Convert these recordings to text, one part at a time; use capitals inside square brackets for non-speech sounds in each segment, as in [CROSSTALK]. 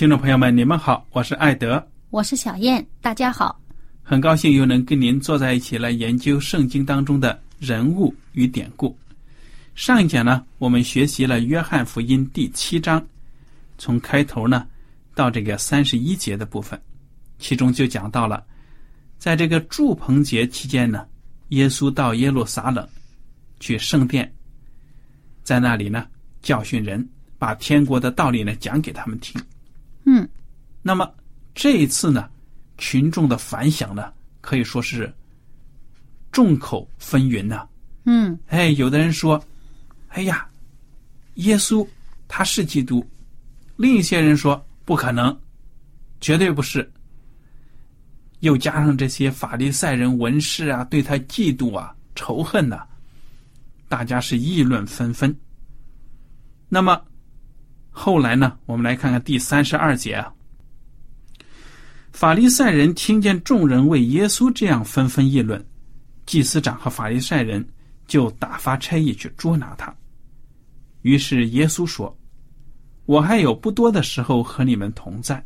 听众朋友们，你们好，我是艾德，我是小燕，大家好，很高兴又能跟您坐在一起来研究圣经当中的人物与典故。上一讲呢，我们学习了《约翰福音》第七章，从开头呢到这个三十一节的部分，其中就讲到了，在这个祝棚节期间呢，耶稣到耶路撒冷去圣殿，在那里呢教训人，把天国的道理呢讲给他们听。嗯，那么这一次呢，群众的反响呢可以说是众口纷纭呐。嗯，哎，有的人说。哎呀，耶稣他是基督，另一些人说不可能，绝对不是。又加上这些法利赛人文士啊，对他嫉妒啊、仇恨呐，大家是议论纷纷。那么后来呢？我们来看看第三十二节啊。法利赛人听见众人为耶稣这样纷纷议论，祭司长和法利赛人就打发差役去捉拿他。于是耶稣说：“我还有不多的时候和你们同在，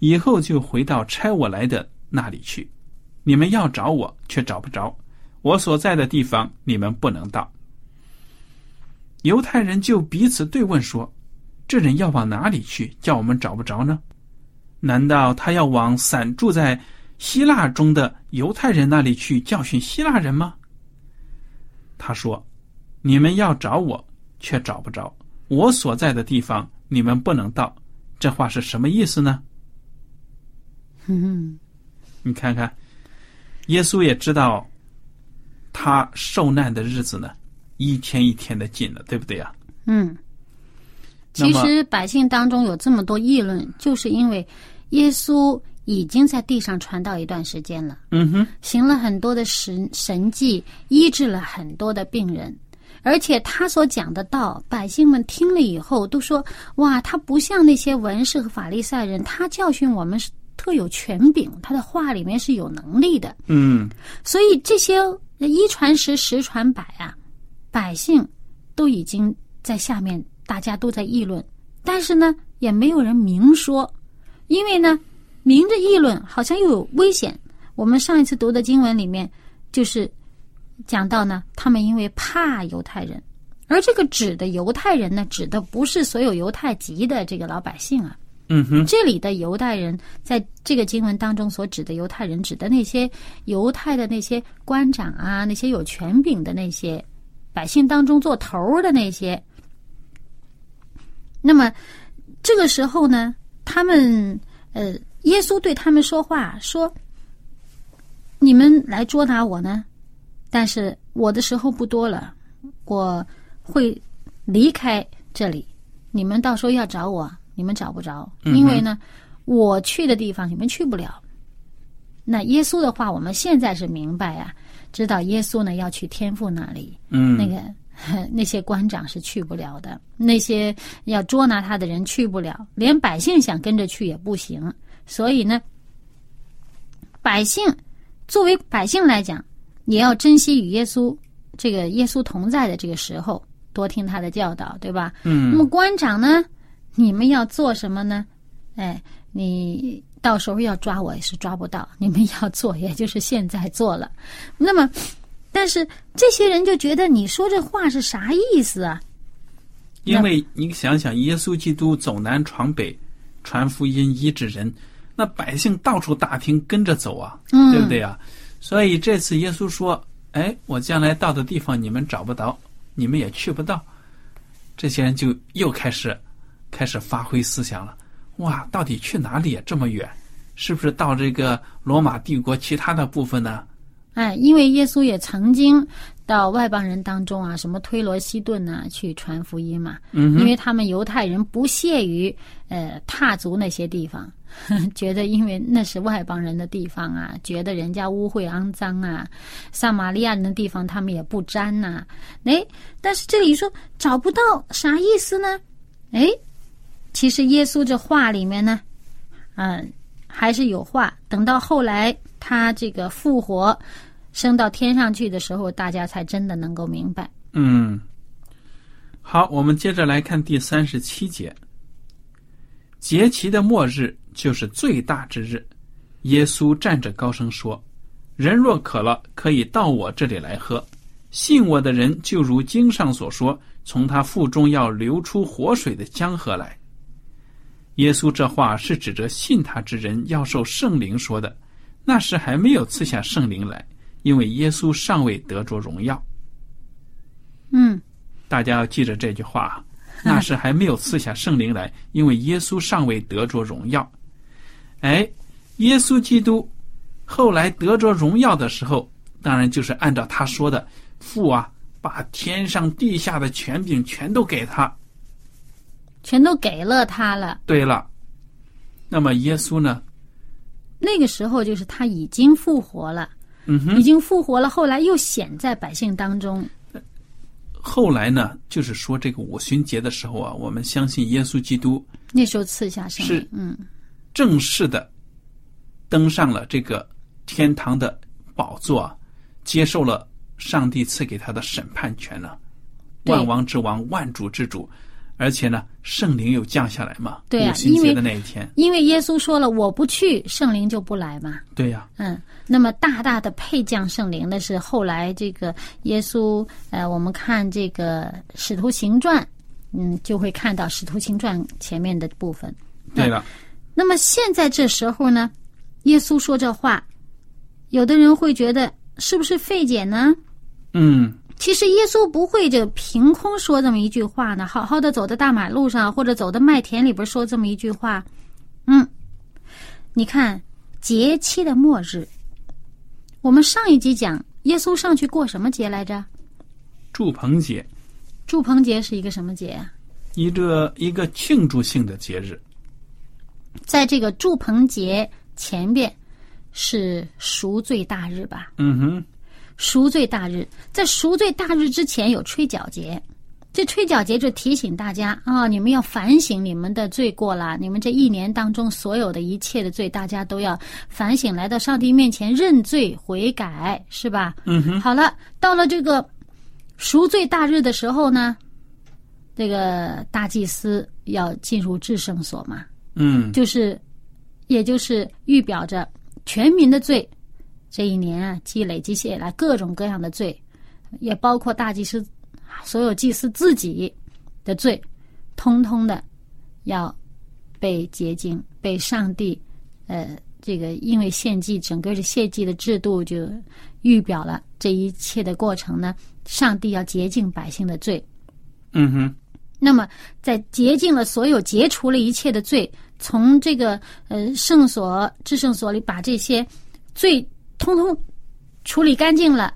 以后就回到差我来的那里去。你们要找我，却找不着；我所在的地方，你们不能到。”犹太人就彼此对问说：“这人要往哪里去？叫我们找不着呢？难道他要往散住在希腊中的犹太人那里去教训希腊人吗？”他说：“你们要找我。”却找不着我所在的地方，你们不能到。这话是什么意思呢？嗯，你看看，耶稣也知道他受难的日子呢，一天一天的近了，对不对呀？嗯。其实百姓当中有这么多议论，就是因为耶稣已经在地上传道一段时间了。嗯哼，行了很多的神神迹，医治了很多的病人。而且他所讲的道，百姓们听了以后都说：“哇，他不像那些文士和法利赛人，他教训我们是特有权柄，他的话里面是有能力的。”嗯，所以这些一传十，十传百啊，百姓都已经在下面，大家都在议论，但是呢，也没有人明说，因为呢，明着议论好像又有危险。我们上一次读的经文里面就是。讲到呢，他们因为怕犹太人，而这个指的犹太人呢，指的不是所有犹太籍的这个老百姓啊。嗯哼，这里的犹太人在这个经文当中所指的犹太人，指的那些犹太的那些官长啊，那些有权柄的那些百姓当中做头的那些。那么这个时候呢，他们呃，耶稣对他们说话说：“你们来捉拿我呢。”但是我的时候不多了，我会离开这里。你们到时候要找我，你们找不着，因为呢，我去的地方你们去不了。那耶稣的话，我们现在是明白啊，知道耶稣呢要去天父那里，嗯，那个 [LAUGHS] 那些官长是去不了的，那些要捉拿他的人去不了，连百姓想跟着去也不行。所以呢，百姓作为百姓来讲，也要珍惜与耶稣这个耶稣同在的这个时候，多听他的教导，对吧？嗯，那么官长呢，你们要做什么呢？哎，你到时候要抓我也是抓不到，你们要做也就是现在做了。那么，但是这些人就觉得你说这话是啥意思啊？因为你想想，耶稣基督走南闯北，传福音医治人，那百姓到处打听跟着走啊，嗯对不对啊？所以这次耶稣说：“哎，我将来到的地方你们找不到，你们也去不到。”这些人就又开始开始发挥思想了。哇，到底去哪里啊？这么远，是不是到这个罗马帝国其他的部分呢？哎，因为耶稣也曾经到外邦人当中啊，什么推罗、西顿呐、去传福音嘛。嗯因为他们犹太人不屑于呃踏足那些地方，[LAUGHS] 觉得因为那是外邦人的地方啊，觉得人家污秽肮脏啊。撒玛利亚人的地方他们也不沾呐、哎，但是这里说找不到，啥意思呢？哎，其实耶稣这话里面呢，嗯，还是有话。等到后来他这个复活，升到天上去的时候，大家才真的能够明白。嗯，好，我们接着来看第三十七节。节期的末日就是最大之日。耶稣站着高声说：“人若渴了，可以到我这里来喝。信我的人，就如经上所说，从他腹中要流出活水的江河来。”耶稣这话是指着信他之人要受圣灵说的。那时还没有赐下圣灵来，因为耶稣尚未得着荣耀。嗯，大家要记着这句话啊，那时还没有赐下圣灵来，因为耶稣尚未得着荣耀。哎，耶稣基督后来得着荣耀的时候，当然就是按照他说的，父啊，把天上地下的权柄全都给他。全都给了他了。对了，那么耶稣呢？那个时候就是他已经复活了，嗯哼。已，经复活了，后来又显在百姓当中。后来呢，就是说这个五旬节的时候啊，我们相信耶稣基督那时候赐下圣嗯，正式的登上了这个天堂的宝座啊，接受了上帝赐给他的审判权呢、对。万王之王，万主之主，而且呢，圣灵又降下来嘛，对啊因为的那一天，因为耶稣说了，我不去，圣灵就不来嘛。对呀、嗯，那么大大的配降圣灵的是后来这个耶稣，呃，我们看这个《使徒行传》，嗯，就会看到《使徒行传》前面的部分。对了，那么现在这时候呢，耶稣说这话，有的人会觉得是不是费解呢？嗯，其实耶稣不会就凭空说这么一句话呢，好好的走在大马路上或者走在麦田里边说这么一句话，嗯，你看节期的末日，我们上一集讲耶稣上去过什么节来着？祝棚节，祝棚节是一个什么节啊？一个一个庆祝性的节日，在这个祝棚节前边是赎罪大日吧？嗯哼，赎罪大日，在赎罪大日之前有吹角节，这吹角节就提醒大家啊、你们要反省你们的罪过啦，你们这一年当中所有的一切的罪，大家都要反省，来到上帝面前认罪悔改，是吧？嗯哼，好了，到了这个赎罪大日的时候呢，这个大祭司要进入至圣所嘛，嗯，就是，也就是预表着全民的罪，这一年啊积累积下来各种各样的罪，也包括大祭司所有祭司自己的罪，通通的要被洁净，被上帝呃这个因为献祭整个的献祭的制度就预表了这一切的过程呢，上帝要洁净百姓的罪，嗯哼，那么，在洁净了所有、解除了一切的罪，从这个呃圣所、至圣所里把这些罪通通处理干净了，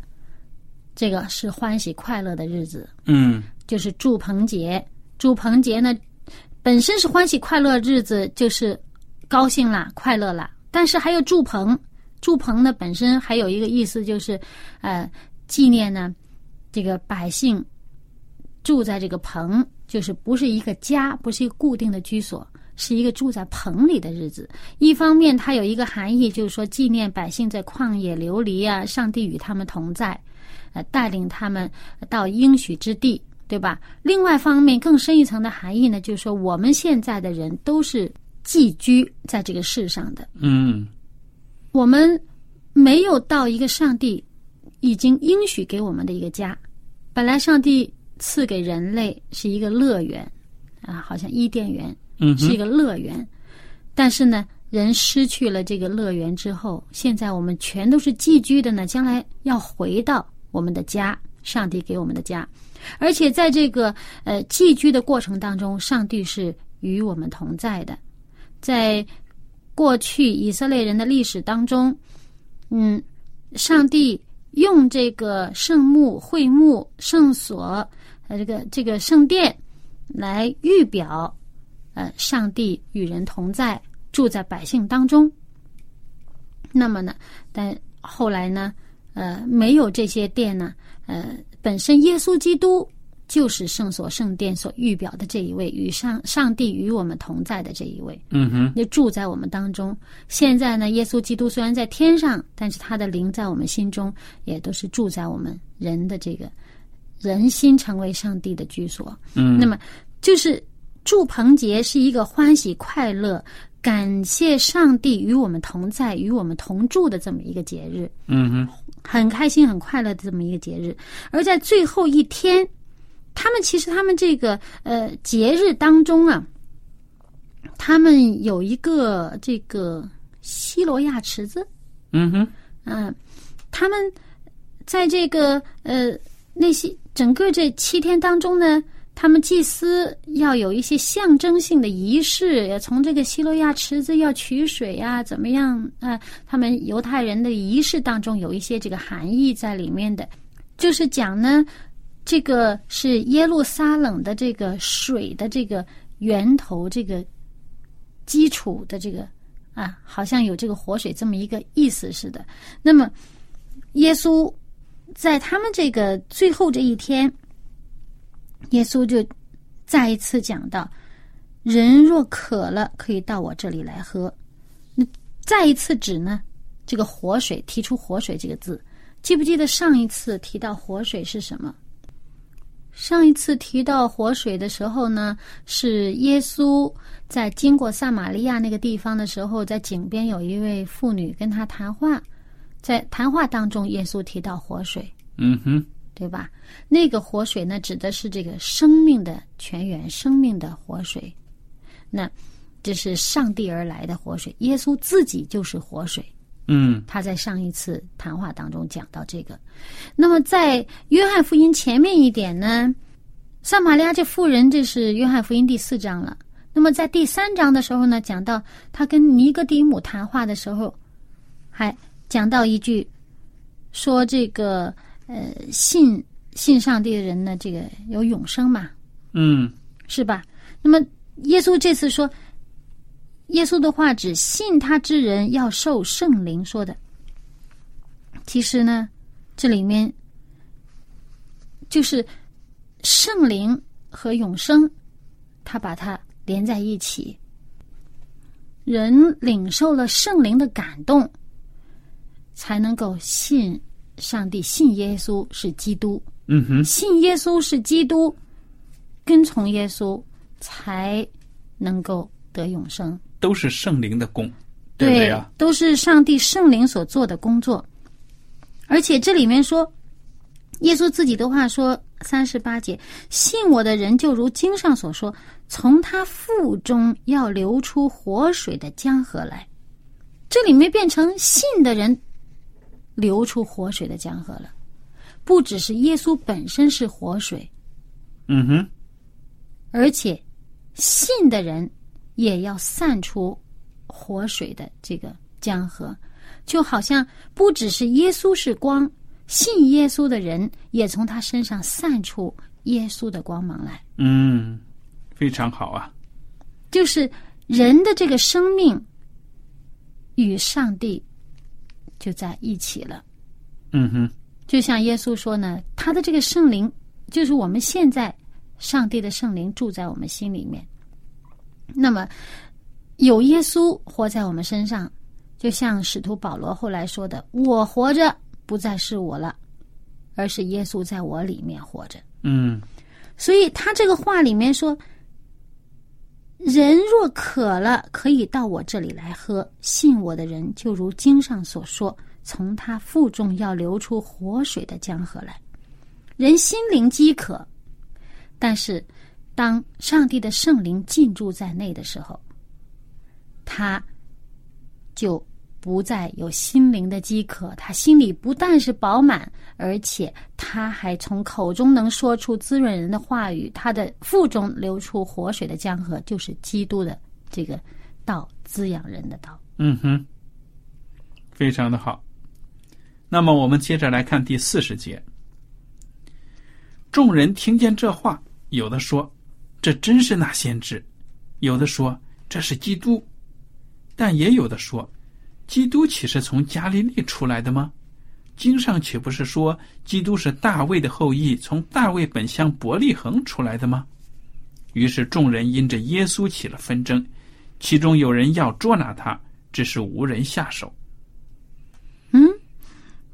这个是欢喜快乐的日子，嗯，就是祝棚节。祝棚节呢，本身是欢喜快乐日子，就是高兴啦、快乐啦。但是还有祝棚，祝棚呢本身还有一个意思就是，呃，纪念呢这个百姓住在这个棚，就是不是一个家，不是一个固定的居所，是一个住在棚里的日子。一方面，它有一个含义，就是说纪念百姓在旷野流离啊，上帝与他们同在，呃，带领他们到应许之地，对吧？另外方面，更深一层的含义呢，就是说我们现在的人都是寄居在这个世上的，嗯我们没有到一个上帝已经应许给我们的一个家。本来上帝赐给人类是一个乐园啊，好像伊甸园嗯，是一个乐园，但是呢，人失去了这个乐园之后，现在我们全都是寄居的呢，将来要回到我们的家，上帝给我们的家，而且在这个呃寄居的过程当中，上帝是与我们同在的，在过去以色列人的历史当中，嗯，上帝用这个圣墓、会幕、圣所，呃，这个这个圣殿来预表，呃，上帝与人同在，住在百姓当中。那么呢，但后来呢，呃，没有这些殿呢，呃，本身耶稣基督就是圣所、圣殿所预表的这一位，与上上帝与我们同在的这一位。嗯哼，就住在我们当中。现在呢，耶稣基督虽然在天上，但是他的灵在我们心中，也都是住在我们人的这个人心成为上帝的居所。嗯，那么，就是祝棚节是一个欢喜快乐、感谢上帝与我们同在、与我们同住的这么一个节日。嗯哼，很开心、很快乐的这么一个节日。而在最后一天，他们其实他们这个呃节日当中啊，他们有一个这个西罗亚池子，嗯哼，嗯、他们在这个呃那些整个这七天当中呢。他们祭司要有一些象征性的仪式，从这个西罗亚池子要取水呀、怎么样啊、他们犹太人的仪式当中有一些这个含义在里面的，就是讲呢，这个是耶路撒冷的这个水的这个源头，这个基础的这个啊，好像有这个活水这么一个意思似的。那么，耶稣在他们这个最后这一天，耶稣就再一次讲到：人若渴了，可以到我这里来喝。那再一次指呢，这个活水，提出活水这个字。记不记得上一次提到活水是什么？上一次提到活水的时候呢，是耶稣在经过撒玛利亚那个地方的时候，在井边有一位妇女跟他谈话，在谈话当中，耶稣提到活水，嗯哼，对吧？那个活水呢，指的是这个生命的泉源，生命的活水。那这是上帝而来的活水，耶稣自己就是活水。嗯他在上一次谈话当中讲到这个。那么在约翰福音前面一点呢，撒玛利亚这妇人，这是约翰福音第四章了。那么在第三章的时候呢，讲到他跟尼哥底母谈话的时候，还讲到一句，说这个呃信信上帝的人呢，这个有永生嘛，嗯是吧？那么耶稣这次说，耶稣的话指信他之人要受圣灵说的。其实呢，这里面就是圣灵和永生，他把它连在一起。人领受了圣灵的感动，才能够信上帝，信耶稣是基督。嗯哼，信耶稣是基督，跟从耶稣，才能够得永生。都是圣灵的功，对不对呀？都是上帝圣灵所做的工作。而且这里面说，耶稣自己的话说，三十八节，信我的人就如经上所说，从他腹中要流出活水的江河来。这里面变成信的人流出活水的江河了，不只是耶稣本身是活水，嗯哼，而且信的人也要散出活水的这个江河，就好像不只是耶稣是光，信耶稣的人也从他身上散出耶稣的光芒来。嗯，非常好啊。就是人的这个生命与上帝就在一起了。嗯哼，就像耶稣说呢，他的这个圣灵就是我们现在上帝的圣灵住在我们心里面。那么有耶稣活在我们身上，就像使徒保罗后来说的：“我活着不再是我了，而是耶稣在我里面活着。”嗯所以他这个话里面说：“人若渴了，可以到我这里来喝。信我的人，就如经上所说，从他腹中要流出活水的江河来。人心灵饥渴，但是当上帝的圣灵进驻在内的时候，他就不再有心灵的饥渴，他心里不但是饱满，而且他还从口中能说出滋润人的话语，他的腹中流出活水的江河，就是基督的这个道，滋养人的道。嗯哼，非常的好。那么我们接着来看第四十节。众人听见这话，有的说：“这真是那先知；有的说：“这是基督。”但也有的说：“基督岂是从加利利出来的吗？经上岂不是说基督是大卫的后裔，从大卫本乡伯利恒出来的吗？”于是众人因着耶稣起了纷争，其中有人要捉拿他，只是无人下手。嗯，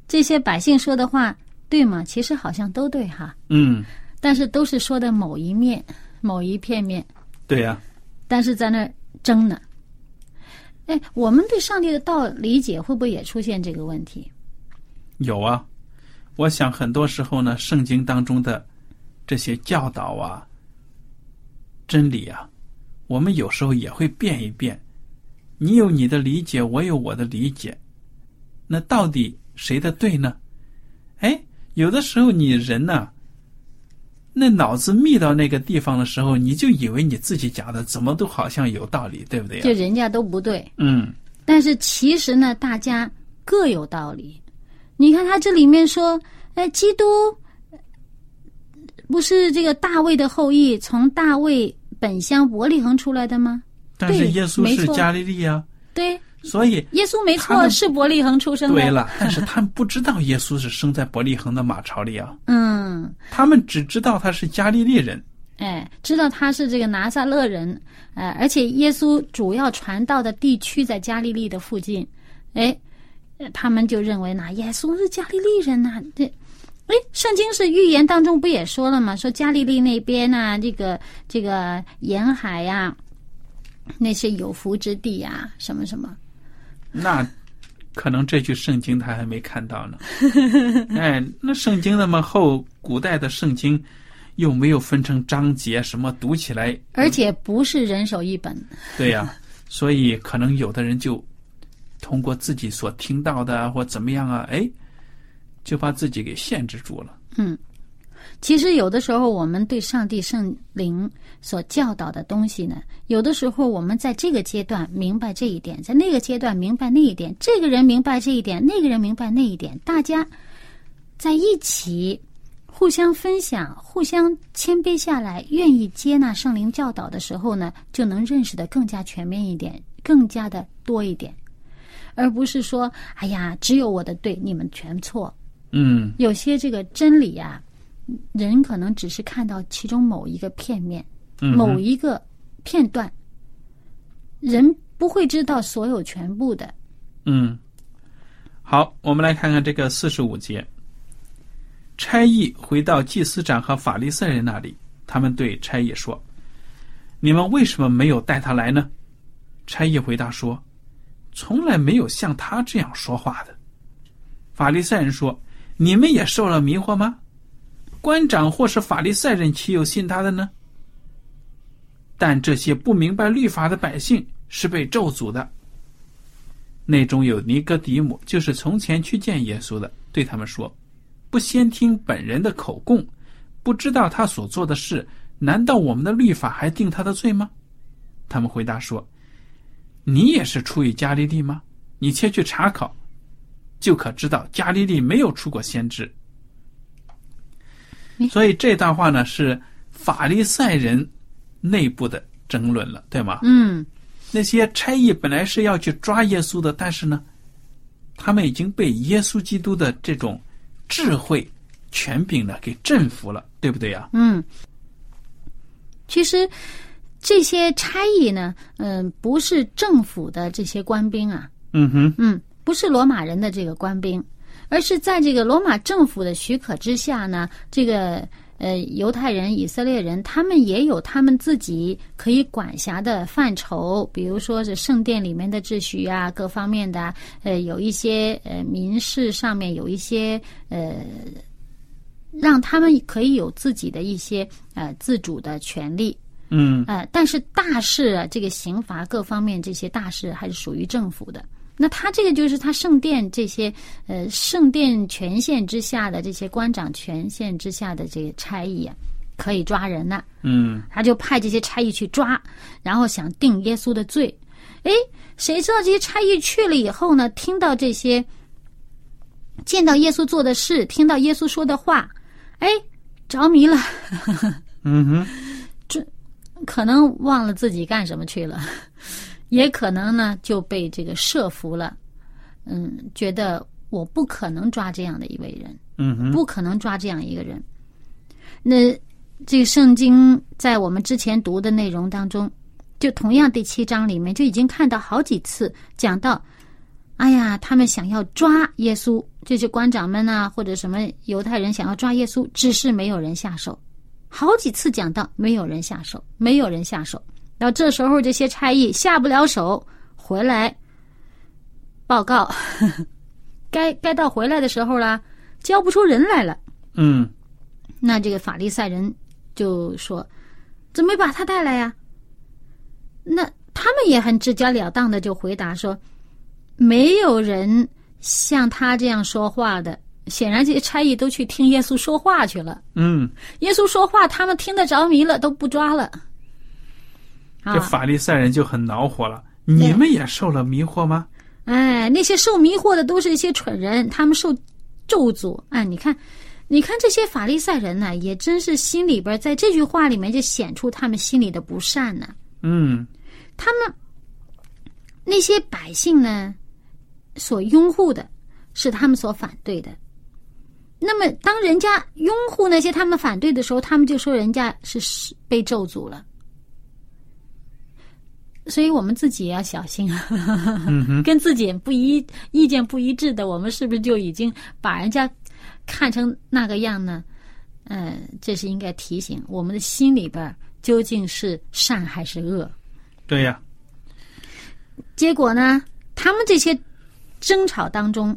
这些百姓说的话对吗？其实好像都对哈，嗯，但是都是说的某一面、某一片面，对呀、但是在那争呢。哎，我们对上帝的道理解会不会也出现这个问题？有啊。我想很多时候呢，圣经当中的这些教导啊、真理啊，我们有时候也会变一变。你有你的理解，我有我的理解，那到底谁的对呢？哎，有的时候你人呢，那脑子密到那个地方的时候，你就以为你自己讲的怎么都好像有道理，对不对呀、就人家都不对，嗯。但是其实呢，大家各有道理。你看他这里面说，哎，基督不是这个大卫的后裔，从大卫本乡伯利恒出来的吗？但是耶稣是加利利啊，对，所以耶稣没错，是伯利恒出生的。对了，但是他们不知道耶稣是生在伯利恒的马槽里啊，嗯，他们只知道他是加利利人。哎，知道他是这个拿撒勒人，呃，而且耶稣主要传道的地区在加利利的附近，哎，呃他们就认为呢，耶稣是加利利人呐、这，哎，圣经是预言当中不也说了吗？说加利利那边呐、这个这个沿海呀、那些有福之地呀、什么什么，那可能这句圣经他还没看到呢。[LAUGHS] 哎，那圣经那么厚，古代的圣经又没有分成章节，什么读起来，而且不是人手一本。对呀、[LAUGHS] 所以可能有的人就通过自己所听到的啊或怎么样啊，哎，就把自己给限制住了。其实有的时候，我们对上帝圣灵所教导的东西呢，有的时候我们在这个阶段明白这一点，在那个阶段明白那一点，这个人明白这一点，那个人明白那一点，大家在一起互相分享、互相谦卑下来，愿意接纳圣灵教导的时候呢，就能认识的更加全面一点，更加的多一点，而不是说，哎呀，只有我的对，你们全错。嗯，有些这个真理啊，人可能只是看到其中某一个片面，嗯某一个片段，人不会知道所有全部的。嗯，好，我们来看看这个四十五节。差役回到祭司长和法利赛人那里，他们对差役说：“你们为什么没有带他来呢？”差役回答说：“从来没有像他这样说话的。”法利赛人说：“你们也受了迷惑吗？官长或是法利赛人岂有信他的呢？但这些不明白律法的百姓是被咒诅的。”内中有尼哥底母，就是从前去见耶稣的，对他们说：“不先听本人的口供，不知道他所做的事，难道我们的律法还定他的罪吗？”他们回答说：“你也是出于加利利吗？你且去查考，就可知道加利利没有出过先知。”所以这段话呢是法利赛人内部的争论了，对吗？嗯，那些差役本来是要去抓耶稣的，但是呢，他们已经被耶稣基督的这种智慧、权柄呢给征服了，对不对呀？嗯，其实这些差役呢，嗯、不是政府的这些官兵啊，嗯哼，嗯，不是罗马人的这个官兵，而是在这个罗马政府的许可之下呢，这个呃犹太人、以色列人，他们也有他们自己可以管辖的范畴，比如说是圣殿里面的秩序啊，各方面的，呃，有一些呃民事上面有一些呃。让他们可以有自己的一些呃自主的权利，嗯呃，但是大事啊，这个刑罚各方面这些大事还是属于政府的。那他这个就是他圣殿这些呃圣殿权限之下的这些官长权限之下的这个差役啊，可以抓人呐、嗯他就派这些差役去抓，然后想定耶稣的罪。哎，谁知道这些差役去了以后呢？听到这些，见到耶稣做的事，听到耶稣说的话，哎，着迷了。嗯哼，[LAUGHS] 这可能忘了自己干什么去了，也可能呢就被这个设伏了。嗯，觉得我不可能抓这样的一位人，嗯哼，不可能抓这样一个人。那这个圣经在我们之前读的内容当中，就同样第七章里面就已经看到好几次讲到，哎呀，他们想要抓耶稣，这些官长们呐、或者什么犹太人想要抓耶稣，只是没有人下手。好几次讲到没有人下手，没有人下手。到这时候，这些差役下不了手，回来报告，[LAUGHS] 该该到回来的时候了，交不出人来了。嗯那这个法利赛人就说：“怎么没把他带来呀？”那他们也很直截了当的就回答说：“没有人像他这样说话的。”显然，这些差役都去听耶稣说话去了。嗯，耶稣说话，他们听得着迷了，都不抓了。这啊，法利赛人就很恼火了。你们也受了迷惑吗？哎，那些受迷惑的都是一些蠢人，他们受咒诅。哎，你看，你看这些法利赛人呢，也真是心里边在这句话里面就显出他们心里的不善呢。嗯他们那些百姓呢，所拥护的是他们所反对的。那么，当人家拥护那些他们反对的时候，他们就说人家是是被咒诅了。所以我们自己也要小心啊，[LAUGHS] 跟自己不一意见不一致的，我们是不是就已经把人家看成那个样呢？嗯，这是应该提醒我们的心里边究竟是善还是恶。对呀，结果呢，他们这些争吵当中，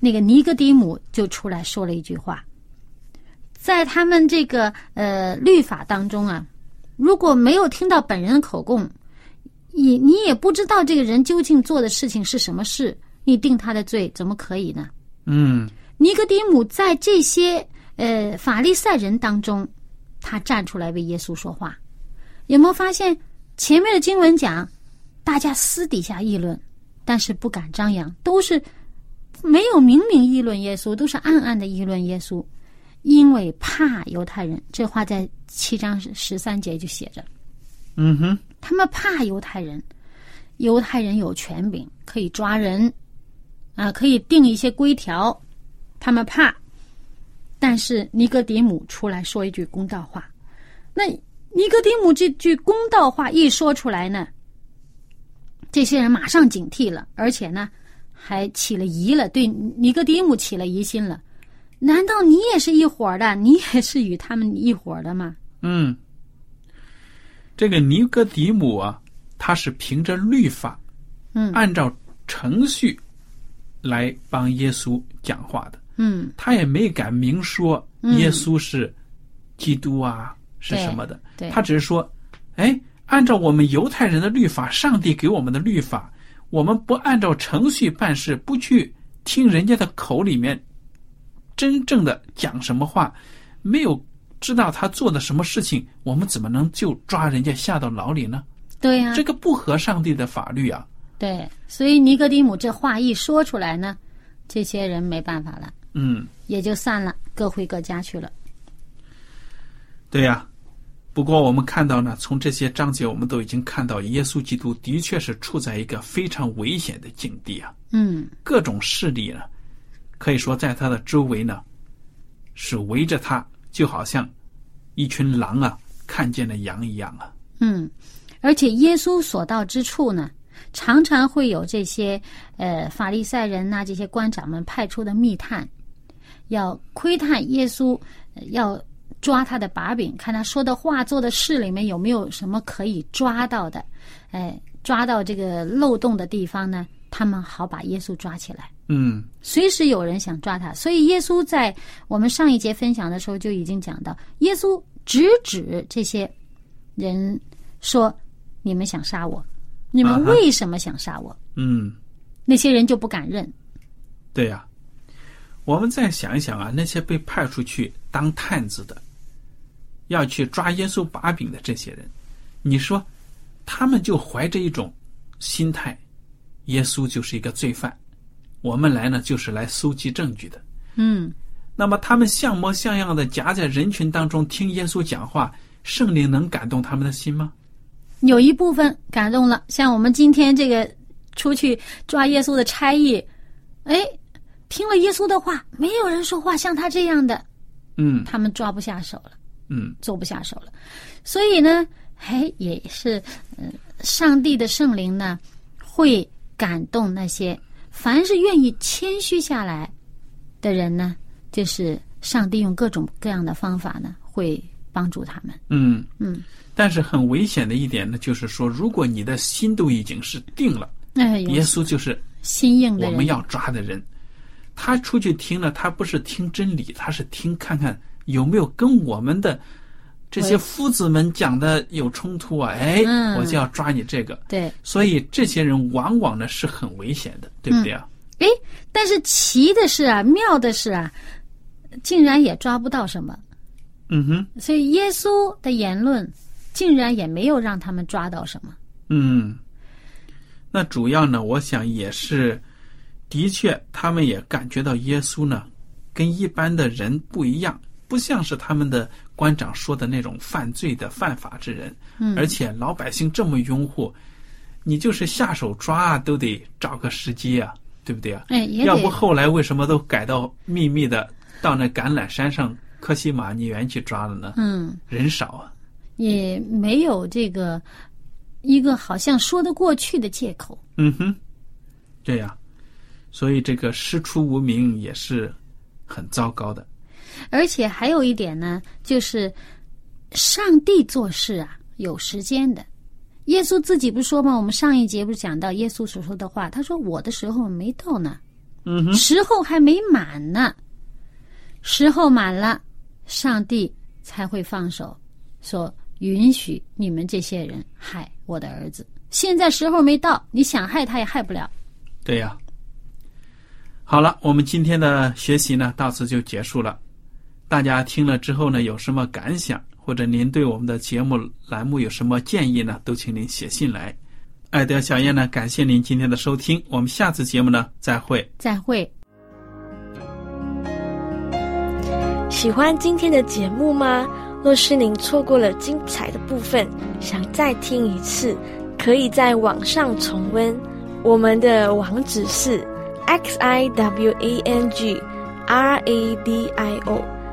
那个尼哥底姆就出来说了一句话，在他们这个呃律法当中啊，如果没有听到本人的口供，你你也不知道这个人究竟做的事情是什么事，你定他的罪怎么可以呢？嗯尼格底姆在这些呃法利赛人当中，他站出来为耶稣说话。有没有发现前面的经文讲，大家私底下议论，但是不敢张扬，都是没有明明议论耶稣，都是暗暗的议论耶稣，因为怕犹太人。这话在七章十三节就写着。嗯哼，他们怕犹太人，犹太人有权柄，可以抓人，啊，可以定一些规条，他们怕。但是尼格迪姆出来说一句公道话，那尼格迪姆这句公道话一说出来呢，这些人马上警惕了，而且呢，还起了疑了，对尼格迪姆起了疑心了。难道你也是一伙儿的？你也是与他们一伙儿的吗？嗯，这个尼哥底母啊，他是凭着律法，嗯按照程序来帮耶稣讲话的。嗯他也没敢明说耶稣是基督啊，是什么的。对他只是说，哎，按照我们犹太人的律法，上帝给我们的律法，我们不按照程序办事，不去听人家的口里面真正的讲什么话，没有知道他做的什么事情，我们怎么能就抓人家下到牢里呢？对呀、这个不合上帝的法律啊！对，所以尼哥底姆这话一说出来呢，这些人没办法了，嗯，也就散了，各回各家去了。对呀、不过我们看到呢，从这些章节我们都已经看到，耶稣基督的确是处在一个非常危险的境地啊。嗯各种势力呢，可以说在他的周围呢，是围着他，就好像一群狼啊看见了羊一样啊。嗯，而且耶稣所到之处呢，常常会有这些呃法利赛人呐、这些官长们派出的密探，要窥探耶稣，要抓他的把柄，看他说的话、做的事里面有没有什么可以抓到的，哎，抓到这个漏洞的地方呢，他们好把耶稣抓起来。嗯。随时有人想抓他，所以耶稣在我们上一节分享的时候就已经讲到，耶稣直指这些人说：“你们想杀我，你们为什么想杀我？”嗯，那些人就不敢认。对呀、我们再想一想啊，那些被派出去当探子的，要去抓耶稣把柄的这些人，你说他们就怀着一种心态，耶稣就是一个罪犯，我们来呢就是来搜集证据的。嗯，那么他们像模像样的夹在人群当中听耶稣讲话，圣灵能感动他们的心吗？有一部分感动了，像我们今天这个出去抓耶稣的差役，哎，听了耶稣的话，没有人说话像他这样的，嗯他们抓不下手了。嗯做不下手了。所以呢，哎，也是，嗯、上帝的圣灵呢，会感动那些凡是愿意谦虚下来的人呢，就是上帝用各种各样的方法呢，会帮助他们。嗯。嗯，但是很危险的一点呢，就是说，如果你的心都已经是定了，哎，耶稣就是心硬的人，我们要抓的人，他出去听了，他不是听真理，他是听看看有没有跟我们的这些夫子们讲的有冲突啊？哎，嗯我就要抓你这个。对，所以这些人往往呢是很危险的，对不对啊？哎，但是奇的是啊，妙的是啊，竟然也抓不到什么。嗯哼，所以耶稣的言论竟然也没有让他们抓到什么。嗯，那主要呢，我想也是，的确，他们也感觉到耶稣呢，跟一般的人不一样，不像是他们的官长说的那种犯罪的犯法之人，嗯而且老百姓这么拥护，你就是下手抓啊，都得找个时机啊，对不对啊？要不后来为什么都改到秘密的到那橄榄山上科西玛尼园去抓了呢？嗯，人少啊，也没有这个一个好像说得过去的借口。嗯哼，对呀、所以这个师出无名也是很糟糕的。而且还有一点呢，就是上帝做事啊有时间的。耶稣自己不是说吗？我们上一节不是讲到耶稣所说的话，他说：“我的时候没到呢，嗯哼，时候还没满呢，时候满了，上帝才会放手，说允许你们这些人害我的儿子。现在时候没到，你想害他也害不了。对呀、好了，我们今天的学习呢到此就结束了。大家听了之后呢，有什么感想，或者您对我们的节目栏目有什么建议呢，都请您写信来。爱德小燕呢，感谢您今天的收听，我们下次节目呢再会。再会。喜欢今天的节目吗？若是您错过了精彩的部分，想再听一次，可以在网上重温。我们的网址是 x i w a n g r a d i o